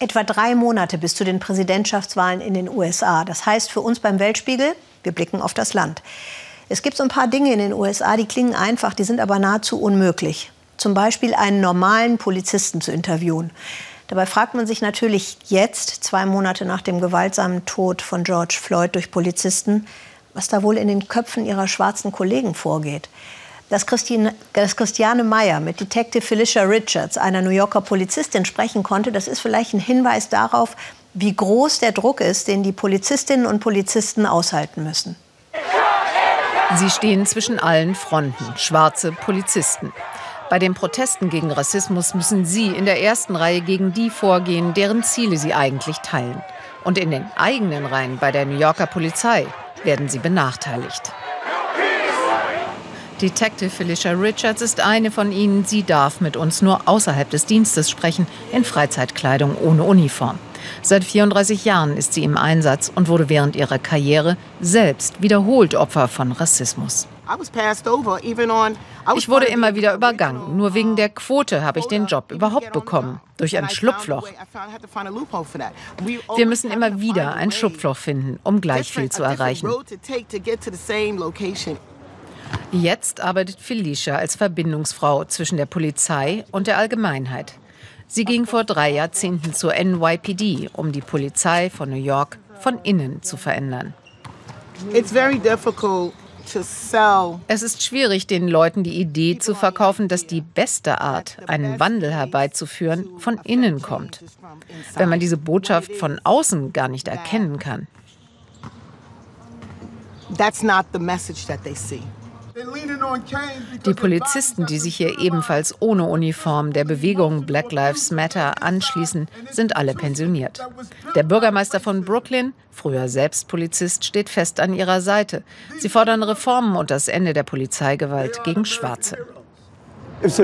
Etwa drei Monate bis zu den Präsidentschaftswahlen in den USA. Das heißt für uns beim Weltspiegel, wir blicken auf das Land. Es gibt so ein paar Dinge in den USA, die klingen einfach, die sind aber nahezu unmöglich. Zum Beispiel einen normalen Polizisten zu interviewen. Dabei fragt man sich natürlich jetzt, zwei Monate nach dem gewaltsamen Tod von George Floyd durch Polizisten, was da wohl in den Köpfen ihrer schwarzen Kollegen vorgeht. Dass, Christine, dass Christiane Meyer mit Detective Felicia Richards, einer New Yorker Polizistin, sprechen konnte, das ist vielleicht ein Hinweis darauf, wie groß der Druck ist, den die Polizistinnen und Polizisten aushalten müssen. Sie stehen zwischen allen Fronten, schwarze Polizisten. Bei den Protesten gegen Rassismus müssen sie in der ersten Reihe gegen die vorgehen, deren Ziele sie eigentlich teilen. Und in den eigenen Reihen bei der New Yorker Polizei werden sie benachteiligt. Detective Felicia Richards ist eine von ihnen. Sie darf mit uns nur außerhalb des Dienstes sprechen, in Freizeitkleidung ohne Uniform. Seit 34 Jahren ist sie im Einsatz und wurde während ihrer Karriere selbst wiederholt Opfer von Rassismus. Ich wurde immer wieder übergangen. Nur wegen der Quote habe ich den Job überhaupt bekommen. Durch ein Schlupfloch. Wir müssen immer wieder ein Schlupfloch finden, um gleich viel zu erreichen. Jetzt arbeitet Felicia als Verbindungsfrau zwischen der Polizei und der Allgemeinheit. Sie ging vor drei Jahrzehnten zur NYPD, um die Polizei von New York von innen zu verändern. Es ist schwierig, den Leuten die Idee zu verkaufen, dass die beste Art, einen Wandel herbeizuführen, von innen kommt. Wenn man diese Botschaft von außen gar nicht erkennen kann. That's not the message that they see. Die Polizisten, die sich hier ebenfalls ohne Uniform der Bewegung Black Lives Matter anschließen, sind alle pensioniert. Der Bürgermeister von Brooklyn, früher selbst Polizist, steht fest an ihrer Seite. Sie fordern Reformen und das Ende der Polizeigewalt gegen Schwarze. Es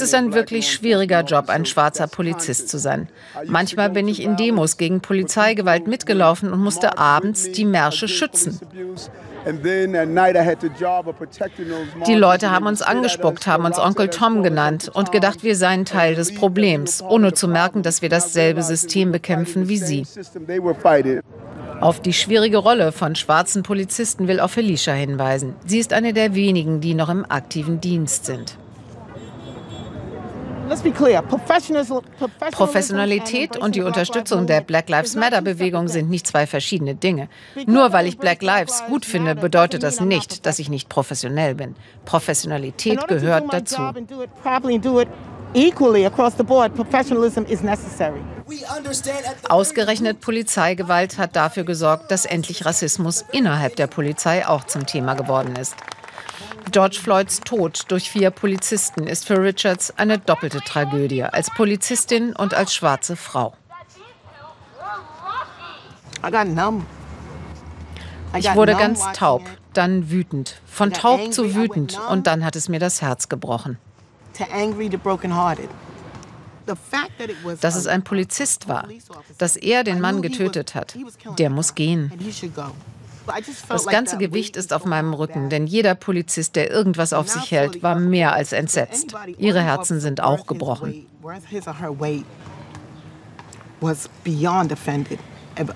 ist ein wirklich schwieriger Job, ein schwarzer Polizist zu sein. Manchmal bin ich in Demos gegen Polizeigewalt mitgelaufen und musste abends die Märsche schützen. Die Leute haben uns angespuckt, haben uns Onkel Tom genannt und gedacht, wir seien Teil des Problems, ohne zu merken, dass wir dasselbe System bekämpfen wie sie. Auf die schwierige Rolle von schwarzen Polizisten will auch Felicia hinweisen. Sie ist eine der wenigen, die noch im aktiven Dienst sind. Professionalität und die Unterstützung der Black Lives Matter-Bewegung sind nicht zwei verschiedene Dinge. Nur weil ich Black Lives gut finde, bedeutet das nicht, dass ich nicht professionell bin. Professionalität gehört dazu. Ausgerechnet Polizeigewalt hat dafür gesorgt, dass endlich Rassismus innerhalb der Polizei auch zum Thema geworden ist. George Floyds Tod durch vier Polizisten ist für Richards eine doppelte Tragödie, als Polizistin und als schwarze Frau. Ich wurde ganz taub, dann wütend, von taub zu wütend und dann hat es mir das Herz gebrochen. Dass es ein Polizist war, dass er den Mann getötet hat, der muss gehen. Das ganze Gewicht ist auf meinem Rücken, denn jeder Polizist, der irgendwas auf sich hält, war mehr als entsetzt. Ihre Herzen sind auch gebrochen. Was beyond offended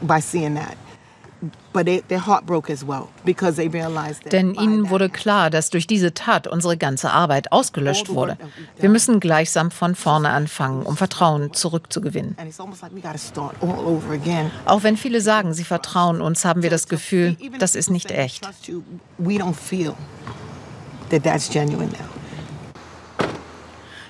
by seeing that. Denn ihnen wurde klar, dass durch diese Tat unsere ganze Arbeit ausgelöscht wurde. Wir müssen gleichsam von vorne anfangen, um Vertrauen zurückzugewinnen. Auch wenn viele sagen, sie vertrauen uns, haben wir das Gefühl, das ist nicht echt.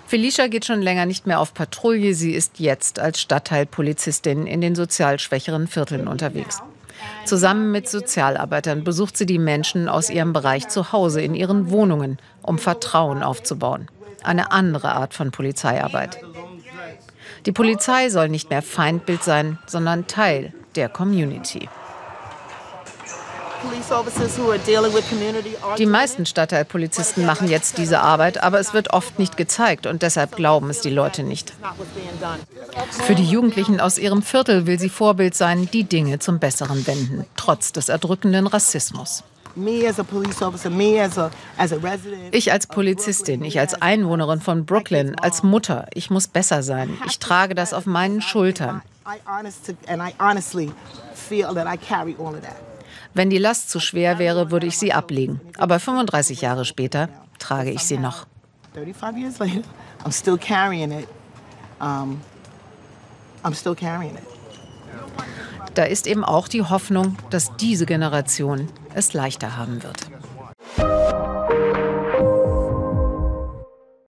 Felicia geht schon länger nicht mehr auf Patrouille. Sie ist jetzt als Stadtteilpolizistin in den sozial schwächeren Vierteln unterwegs. Zusammen mit Sozialarbeitern besucht sie die Menschen aus ihrem Bereich zu Hause in ihren Wohnungen, um Vertrauen aufzubauen. Eine andere Art von Polizeiarbeit. Die Polizei soll nicht mehr Feindbild sein, sondern Teil der Community. Die meisten Stadtteilpolizisten machen jetzt diese Arbeit, aber es wird oft nicht gezeigt und deshalb glauben es die Leute nicht. Für die Jugendlichen aus ihrem Viertel will sie Vorbild sein, die Dinge zum Besseren wenden, trotz des erdrückenden Rassismus. Ich als Polizistin, ich als Einwohnerin von Brooklyn, als Mutter, ich muss besser sein. Ich trage das auf meinen Schultern. Wenn die Last zu schwer wäre, würde ich sie ablegen. Aber 35 Jahre später trage ich sie noch. 35 years later, I'm still carrying it. Um, I'm still carrying it. Da ist eben auch die Hoffnung, dass diese Generation es leichter haben wird.